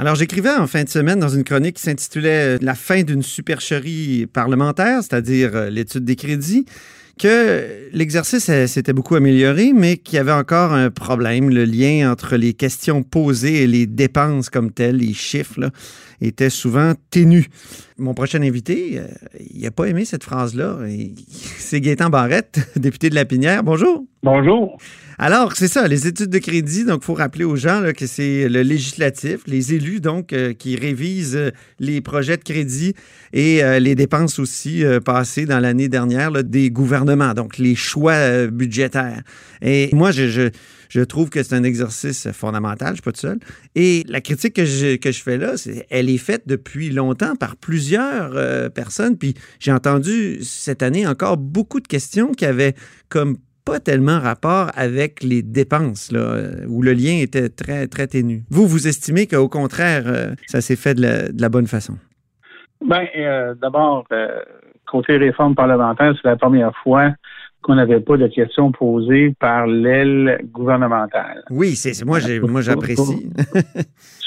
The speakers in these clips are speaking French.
Alors, j'écrivais en fin de semaine dans une chronique qui s'intitulait La fin d'une supercherie parlementaire, c'est-à-dire euh, l'étude des crédits que l'exercice s'était beaucoup amélioré, mais qu'il y avait encore un problème. Le lien entre les questions posées et les dépenses comme telles, les chiffres, là, était souvent ténu. Mon prochain invité, euh, il n'a pas aimé cette phrase-là. C'est Gaétan Barrette, député de La Pinière. Bonjour. Bonjour. Alors, c'est ça, les études de crédit. Donc, il faut rappeler aux gens que c'est le législatif, les élus, donc, euh, qui révisent euh, les projets de crédit et euh, les dépenses aussi passées dans l'année dernière des gouvernements, donc les choix budgétaires. Et moi, je, je, trouve que c'est un exercice fondamental, je ne suis pas tout seul. Et la critique que je, que je fais là, elle est faite depuis longtemps par plusieurs personnes. Puis j'ai entendu cette année encore beaucoup de questions qui avaient comme pas tellement rapport avec les dépenses, là, euh, où le lien était très, très ténu. Vous, vous estimez qu'au contraire, euh, ça s'est fait de la, bonne façon? Bien, euh, d'abord, côté réforme parlementaire, c'est la première fois qu'on n'avait pas de questions posées par l'aile gouvernementale. Oui, c'est moi, moi j'apprécie.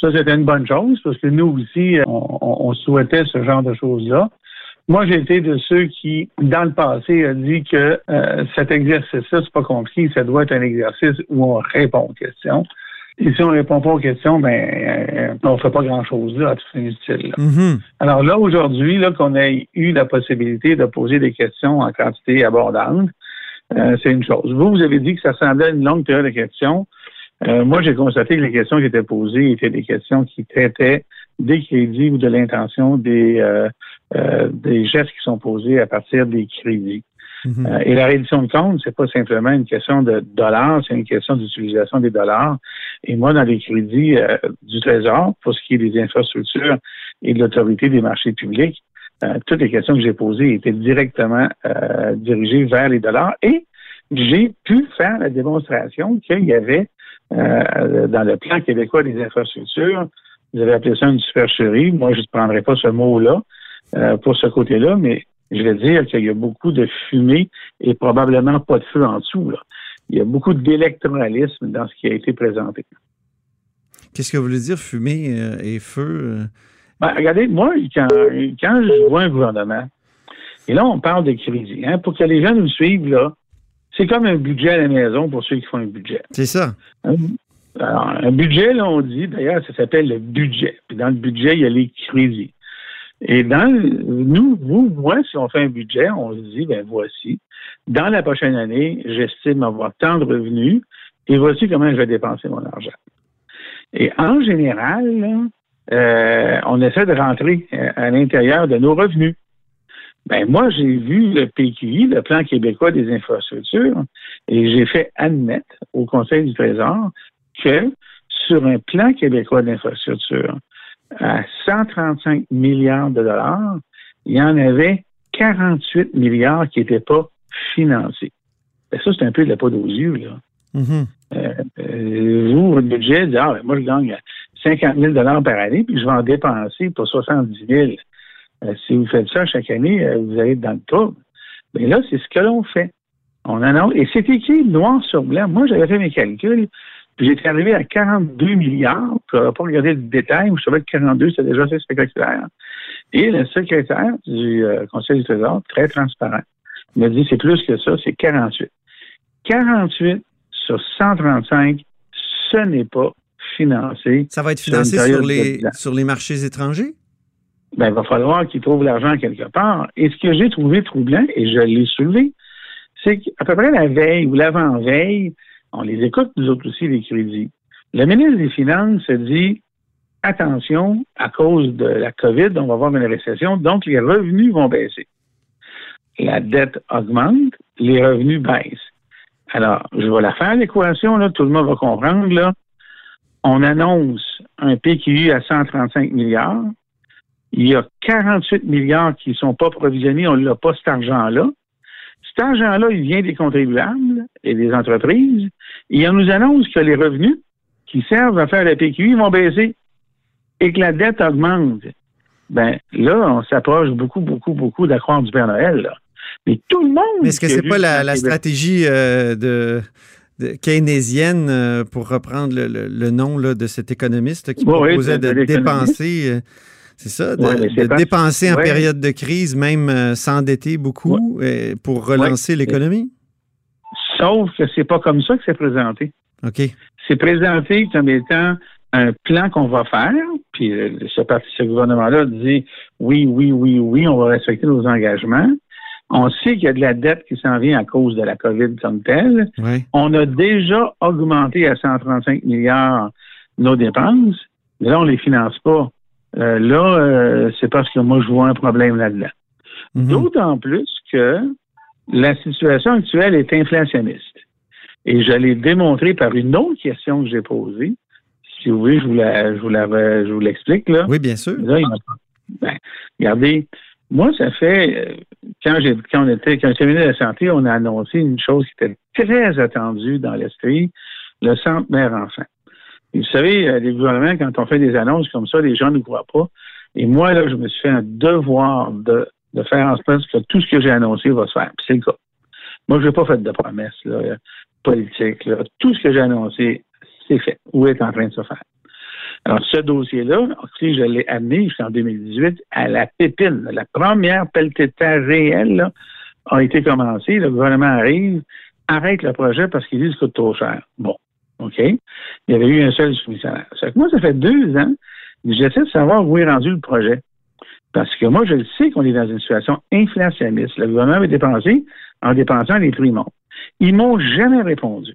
ça, c'était une bonne chose parce que nous aussi, on souhaitait ce genre de choses-là. Moi, j'ai été de ceux qui, dans le passé, a dit que euh, cet exercice-là, c'est pas compliqué, ça doit être un exercice où on répond aux questions. Et si on répond pas aux questions, ben euh, on fait pas grand-chose là, tout inutile. Mm-hmm. Alors là, aujourd'hui, là, qu'on ait eu la possibilité de poser des questions en quantité abordante, euh, c'est une chose. Vous, vous avez dit que ça semblait une longue période de questions. moi, j'ai constaté que les questions qui étaient posées étaient des questions qui traitaient des crédits ou de l'intention des, euh, euh, des gestes qui sont posés à partir des crédits. Mhm. Euh, et la réduction de compte, c'est pas simplement une question de dollars, c'est une question d'utilisation des dollars. Et moi, dans les crédits du Trésor, pour ce qui est des infrastructures et de l'autorité des marchés publics, toutes les questions que j'ai posées étaient directement dirigées vers les dollars. Et j'ai pu faire la démonstration qu'il y avait dans le plan québécois des infrastructures vous avez appelé ça une supercherie. Moi, je ne prendrais pas ce mot-là euh, pour ce côté-là, mais je vais dire qu'il y a beaucoup de fumée et probablement pas de feu en dessous. Il y a beaucoup d'électoralisme dans ce qui a été présenté. Qu'est-ce que vous voulez dire fumée euh, et feu? Euh? Ben, regardez, moi, quand, je vois un gouvernement, et là, on parle de crédit, hein, pour que les gens nous suivent, là, c'est comme un budget à la maison pour ceux qui font un budget. C'est ça. Hein? Alors, un budget, là, on dit, d'ailleurs, ça s'appelle le budget. Puis dans le budget, il y a les crédits. Et dans nous, vous, moi, si on fait un budget, on se dit, ben voici, dans la prochaine année, j'estime avoir tant de revenus et voici comment je vais dépenser mon argent. Et en général, euh, on essaie de rentrer euh, à l'intérieur de nos revenus. Ben moi, j'ai vu le PQI, le Plan québécois des infrastructures, et j'ai fait admettre au Conseil du Trésor que sur un plan québécois d'infrastructure à 135 milliards de dollars, il y en avait 48 milliards qui n'étaient pas financés. Ben, ça, c'est un peu de la peau aux yeux. Là. Mm-hmm. Euh, euh, vous, votre budget, ah, ben, moi, je gagne 50 000 dollars par année, puis je vais en dépenser pour 70 000. Euh, si vous faites ça chaque année, vous allez être dans le trouble. Mais là, c'est ce que l'on fait. On annonce, et c'est écrit noir sur blanc. Moi, j'avais fait mes calculs. J'étais arrivé à 42 milliards. Je n'avais pas regardé le détail, je savais que 42, c'était déjà assez spectaculaire. Et le secrétaire du euh, Conseil du Trésor, très transparent, m'a dit c'est plus que ça, c'est 48. 48 sur 135, ce n'est pas financé. Ça va être financé sur les, sur les marchés étrangers? Ben, il va falloir qu'ils trouvent l'argent quelque part. Et ce que j'ai trouvé troublant, et je l'ai soulevé, c'est qu'à peu près la veille ou l'avant-veille, on les écoute, nous autres aussi, les crédits. Le ministre des Finances dit attention, à cause de la COVID, on va avoir une récession, donc les revenus vont baisser. La dette augmente, les revenus baissent. Alors, je vais la faire, l'équation, tout le monde va comprendre, là. On annonce un PQI à 135 milliards. Il y a 48 milliards qui ne sont pas provisionnés, on n'a pas cet argent-là. Cet argent-là, il vient des contribuables et des entreprises. Et on nous annonce que les revenus qui servent à faire la PQI vont baisser et que la dette augmente. Ben là, on s'approche beaucoup, beaucoup, beaucoup d'accroître du Père Noël. Là. Mais tout le monde. Mais est-ce que c'est pas la, stratégie euh, de keynésienne, euh, pour reprendre le, nom de cet économiste qui proposait de, dépenser. Euh, c'est ça, de, dépenser en période de crise, même s'endetter beaucoup pour relancer l'économie? Sauf que c'est pas comme ça que c'est présenté. OK. C'est présenté comme étant un plan qu'on va faire, puis ce, ce gouvernement-là dit oui, oui, oui, oui, on va respecter nos engagements. On sait qu'il y a de la dette qui s'en vient à cause de la COVID comme telle. On a déjà augmenté à 135 milliards nos dépenses, mais là, on ne les finance pas. Euh, là, euh, c'est parce que moi, je vois un problème là-dedans. Mhm. D'autant plus que la situation actuelle est inflationniste. Et je l'ai démontré par une autre question que j'ai posée. Si vous voulez, je vous la, je l'explique, là. Oui, bien sûr. Ben, regardez, moi, ça fait, euh, quand j'ai, quand on était, quand j'ai de la santé, on a annoncé une chose qui était très attendue dans l'esprit, le centre mère-enfant. Vous savez, euh, les gouvernements, quand on fait des annonces comme ça, les gens ne croient pas. Et moi, là, je me suis fait un devoir de, faire en sorte que tout ce que j'ai annoncé va se faire. C'est le cas. Moi, je n'ai pas fait de promesses politiques. Tout ce que j'ai annoncé, c'est fait ou est en train de se faire. Alors, ce dossier-là, je l'ai amené jusqu'en 2018 à la pépine. La première pelletée de réelle a été commencée. Le gouvernement arrive, arrête le projet parce qu'il dit que ça coûte trop cher. Bon, OK? Il y avait eu un seul soumissionnaire. moi, ça fait deux ans que j'essaie de savoir où est rendu le projet. Parce que moi, je le sais qu'on est dans une situation inflationniste. Le gouvernement avait dépensé en dépensant les prix montent. Ils m'ont jamais répondu.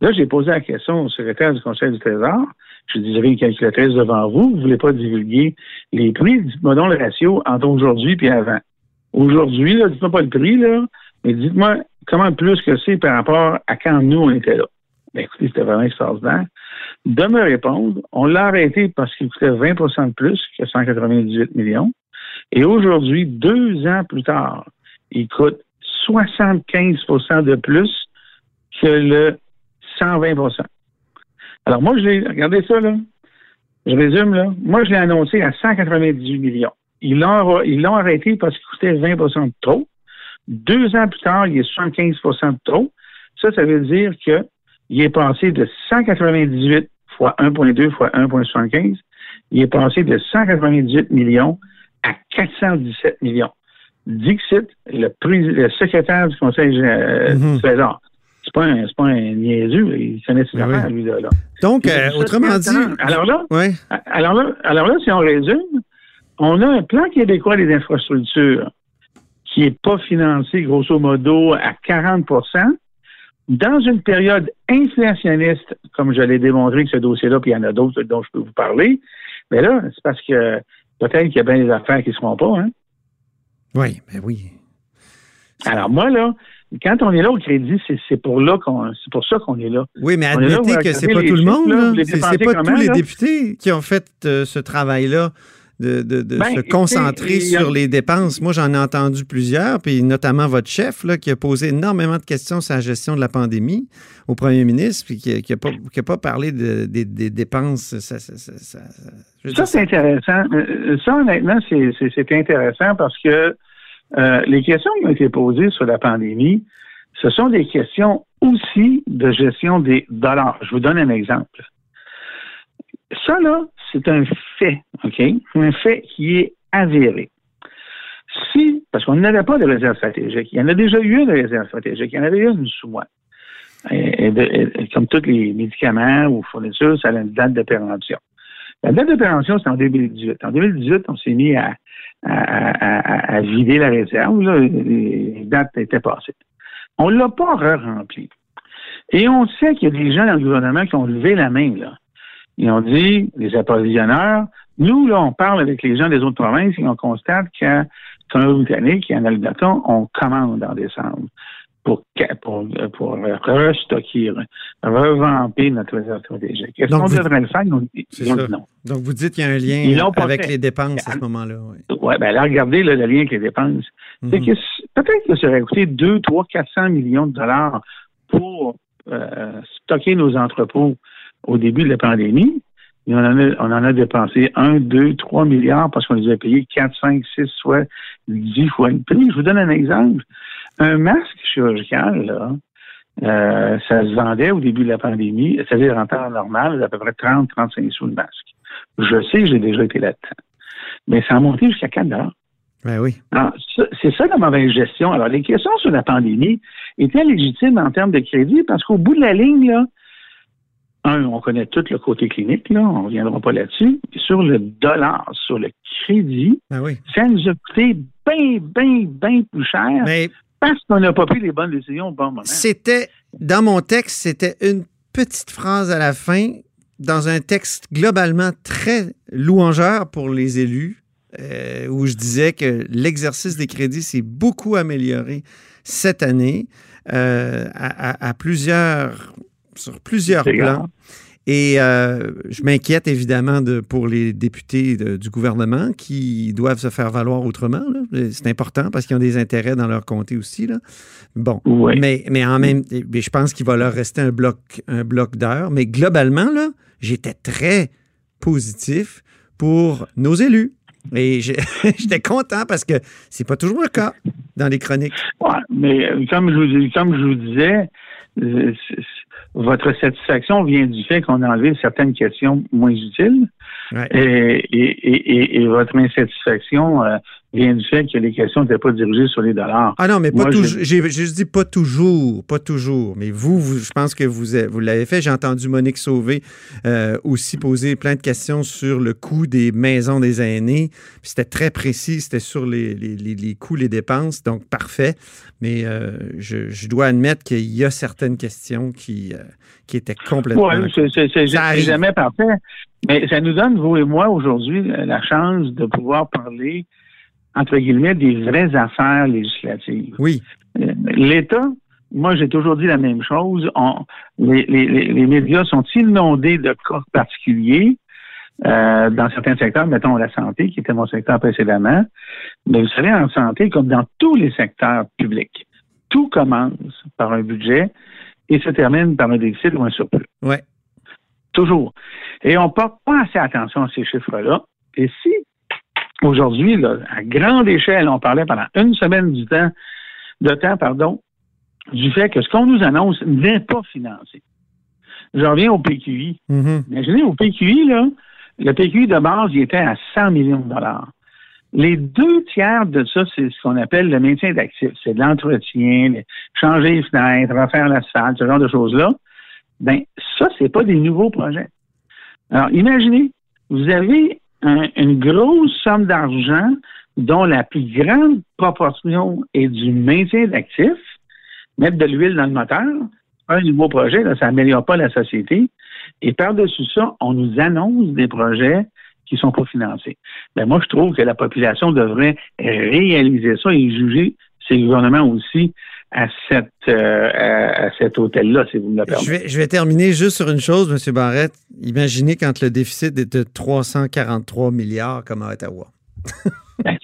Là, j'ai posé la question au secrétaire du Conseil du Trésor. Je dis, j'avais une calculatrice devant vous, vous ne voulez pas divulguer les prix, dites-moi donc le ratio entre aujourd'hui et avant. Aujourd'hui, dites-moi pas le prix, là, mais dites-moi comment plus que c'est par rapport à quand nous, on était là. Ben, écoutez, c'était vraiment extraordinaire. De me répondre, on l'a arrêté parce qu'il coûtait 20% de plus que 198 millions. Et aujourd'hui, deux ans plus tard, il coûte 75% de plus que le 120% Alors moi, je regardez ça, là. Je résume, là. Moi, je l'ai annoncé à 198 millions. Ils l'ont, arrêté parce qu'il coûtait 20% de trop. Deux ans plus tard, il est 75% de trop. Ça, ça veut dire qu'il est passé de 198 fois 1,2 fois 1,75. Il est passé de 198 millions à 417 millions. Dixit, le, le secrétaire du Conseil euh, mm-hmm. du Trésor, c'est pas un, pas un niaiseux, il connaît ses ben affaires, lui, là. Donc, euh, autrement dit. Alors là, alors là, alors là, si on résume, on a un plan québécois des infrastructures qui n'est pas financé, grosso modo, à 40 dans une période inflationniste, comme je l'ai démontré que ce dossier-là, puis il y en a d'autres dont je peux vous parler, mais là, c'est parce que peut-être qu'il y a bien des affaires qui ne se font pas, hein? Oui, ben oui. Alors moi, là, quand on est là au crédit, c'est pour là qu'on c'est pour ça qu'on est là. Oui, mais admettez que c'est pas tout le monde. C'est pas tous les députés qui ont fait euh, ce travail-là de, ben, se concentrer sur les dépenses. Moi, j'en ai entendu plusieurs, puis notamment votre chef là, qui a posé énormément de questions sur la gestion de la pandémie au premier ministre, puis qui n'a pas, pas, parlé des dépenses. Ça, ça c'est intéressant. Euh, ça, honnêtement, c'est intéressant parce que euh, les questions qui ont été posées sur la pandémie, ce sont des questions aussi de gestion des dollars. Je vous donne un exemple. Ça, là, c'est un fait, OK? Un fait qui est avéré. Si, parce qu'on n'avait pas de réserve stratégique, il y en a déjà eu une réserve stratégique, il y en avait une sous moi. comme tous les médicaments ou fournitures, ça a une date de péremption. La date de péremption, c'est en 2018. En 2018, on s'est mis à vider la réserve. Les dates étaient passées. On ne l'a pas re-rempli. Et on sait qu'il y a des gens dans le gouvernement qui ont levé la main. Là. Ils ont dit, les approvisionneurs, nous, là, on parle avec les gens des autres provinces et on constate qu'en Colombie-Britannique et en Alberta, on commande en décembre pour, pour, pour restocker, revamper notre réserve stratégique. Est-ce qu'on devrait le faire? non. Donc, vous dites qu'il y a un lien avec les dépenses à ce moment-là. Oui, ouais, ben là, regardez le lien avec les dépenses. C'est mhm. que peut-être que ça aurait coûté 2, 3, 400 millions de dollars pour euh, stocker nos entrepôts au début de la pandémie. on, en a, on en a dépensé 1, 2, 3 milliards parce qu'on les a payés 4, 5, 6, soit 10 fois le prix. Je vous donne un exemple. Un masque chirurgical, là, euh, ça se vendait au début de la pandémie, c'est-à-dire en temps normal, à peu près 30-35 sous le masque. Je sais, j'ai déjà été là-dedans. Mais ça a monté jusqu'à 4 dollars. Ben oui. C'est ça la mauvaise gestion. Alors, les questions sur la pandémie étaient légitimes en termes de crédit parce qu'au bout de la ligne, là, un, on connaît tout le côté clinique, là, on ne reviendra pas là-dessus. Sur le dollar, sur le crédit, ben oui. ça nous a coûté bien, bien, bien plus cher Mais parce qu'on n'a pas pris les bonnes décisions au bon moment. C'était, dans mon texte, c'était une petite phrase à la fin, dans un texte globalement très louangeur pour les élus, euh, où je disais que l'exercice des crédits s'est beaucoup amélioré cette année euh, à, à, plusieurs, sur plusieurs plans. Et euh, je m'inquiète évidemment de, pour les députés de, du gouvernement qui doivent se faire valoir autrement. C'est important parce qu'ils ont des intérêts dans leur comté aussi. Là. Bon, oui. mais, mais en même mais je pense qu'il va leur rester un bloc, un bloc d'heures. Mais globalement, là, j'étais très positif pour nos élus. Et j'étais content parce que c'est pas toujours le cas dans les chroniques. Ouais, mais comme je vous, comme je vous disais, votre satisfaction vient du fait qu'on a enlevé certaines questions moins utiles. Ouais. Et, et, et, et, votre insatisfaction euh, vient du fait que les questions n'étaient pas dirigées sur les dollars. Ah non, mais pas toujours. J'ai juste dit pas toujours, pas toujours. Mais vous, vous je pense que vous, vous l'avez fait. J'ai entendu Monique Sauvé euh, aussi poser plein de questions sur le coût des maisons des aînés. C'était très précis, c'était sur les, les, les, les, coûts, les dépenses, donc parfait. Mais euh, je, je, dois admettre qu'il y a certaines questions qui, euh, qui étaient complètement... Oui, c'est jamais parfait. Mais ça nous donne, vous et moi, aujourd'hui, la chance de pouvoir parler entre guillemets, des vraies affaires législatives. Oui. L'État, moi, j'ai toujours dit la même chose. On, les, les, les, médias sont inondés de cas particuliers euh, dans certains secteurs, mettons la santé, qui était mon secteur précédemment. Mais vous savez, en santé, comme dans tous les secteurs publics, tout commence par un budget et se termine par un déficit ou un surplus. Oui. Toujours. Et on ne porte pas assez attention à ces chiffres-là. Et si Aujourd'hui, à grande échelle, on parlait pendant une semaine du temps, de temps, pardon, du fait que ce qu'on nous annonce n'est pas financé. Je reviens au PQI. Mm -hmm. Imaginez, au PQI, là, le PQI de base, il était à 100 millions de dollars. Les deux tiers de ça, c'est ce qu'on appelle le maintien d'actifs. C'est de l'entretien, changer les fenêtres, refaire l'asphalte, ce genre de choses-là. Ben, ça, c'est pas des nouveaux projets. Alors, imaginez, vous avez un, une grosse somme d'argent dont la plus grande proportion est du maintien d'actifs, mettre de l'huile dans le moteur, un nouveau projet, là, ça n'améliore pas la société. Et par-dessus ça, on nous annonce des projets qui sont pas financés. Ben moi, je trouve que la population devrait réaliser ça et juger ces gouvernements aussi à, cette, euh, à cet hôtel-là, si vous me le permettez. Je vais, je vais terminer juste sur une chose, M. Barrette. Imaginez quand le déficit est de 343 milliards comme à Ottawa. ben,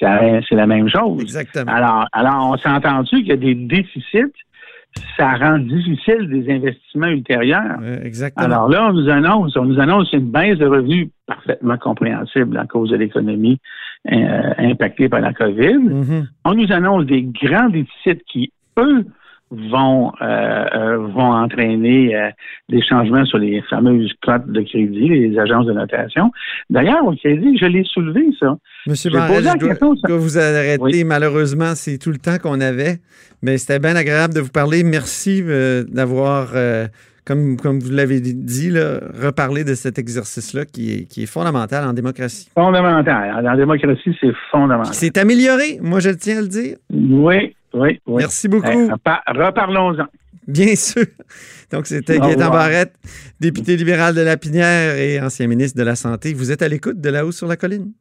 c'est la même chose. Exactement. Alors, alors on s'est entendu qu'il y a des déficits ça rend difficile des investissements ultérieurs. Exactement. Alors là, on nous annonce, on nous annonce une baisse de revenus parfaitement compréhensible à cause de l'économie euh, impactée par la COVID. Mm -hmm. On nous annonce des grands déficits qui, eux, vont euh, vont entraîner euh, des changements sur les fameuses cotes de crédit, les agences de notation. D'ailleurs, au crédit, je l'ai soulevé, ça. Monsieur Barrel, je dois, je dois vous arrêter. Oui. Malheureusement, c'est tout le temps qu'on avait, mais c'était bien agréable de vous parler. Merci euh, d'avoir, euh, comme, comme vous l'avez dit, là, reparlé de cet exercice-là qui est, qui est fondamental en démocratie. Fondamental. En démocratie, c'est fondamental. C'est amélioré, moi je tiens à le dire. Oui, oui, oui. Merci beaucoup. Reparlons-en. Bien sûr. Donc, c'était Gaëtan Barrette, député libéral de Lapinière et ancien ministre de la Santé. Vous êtes à l'écoute de là-haut sur la colline.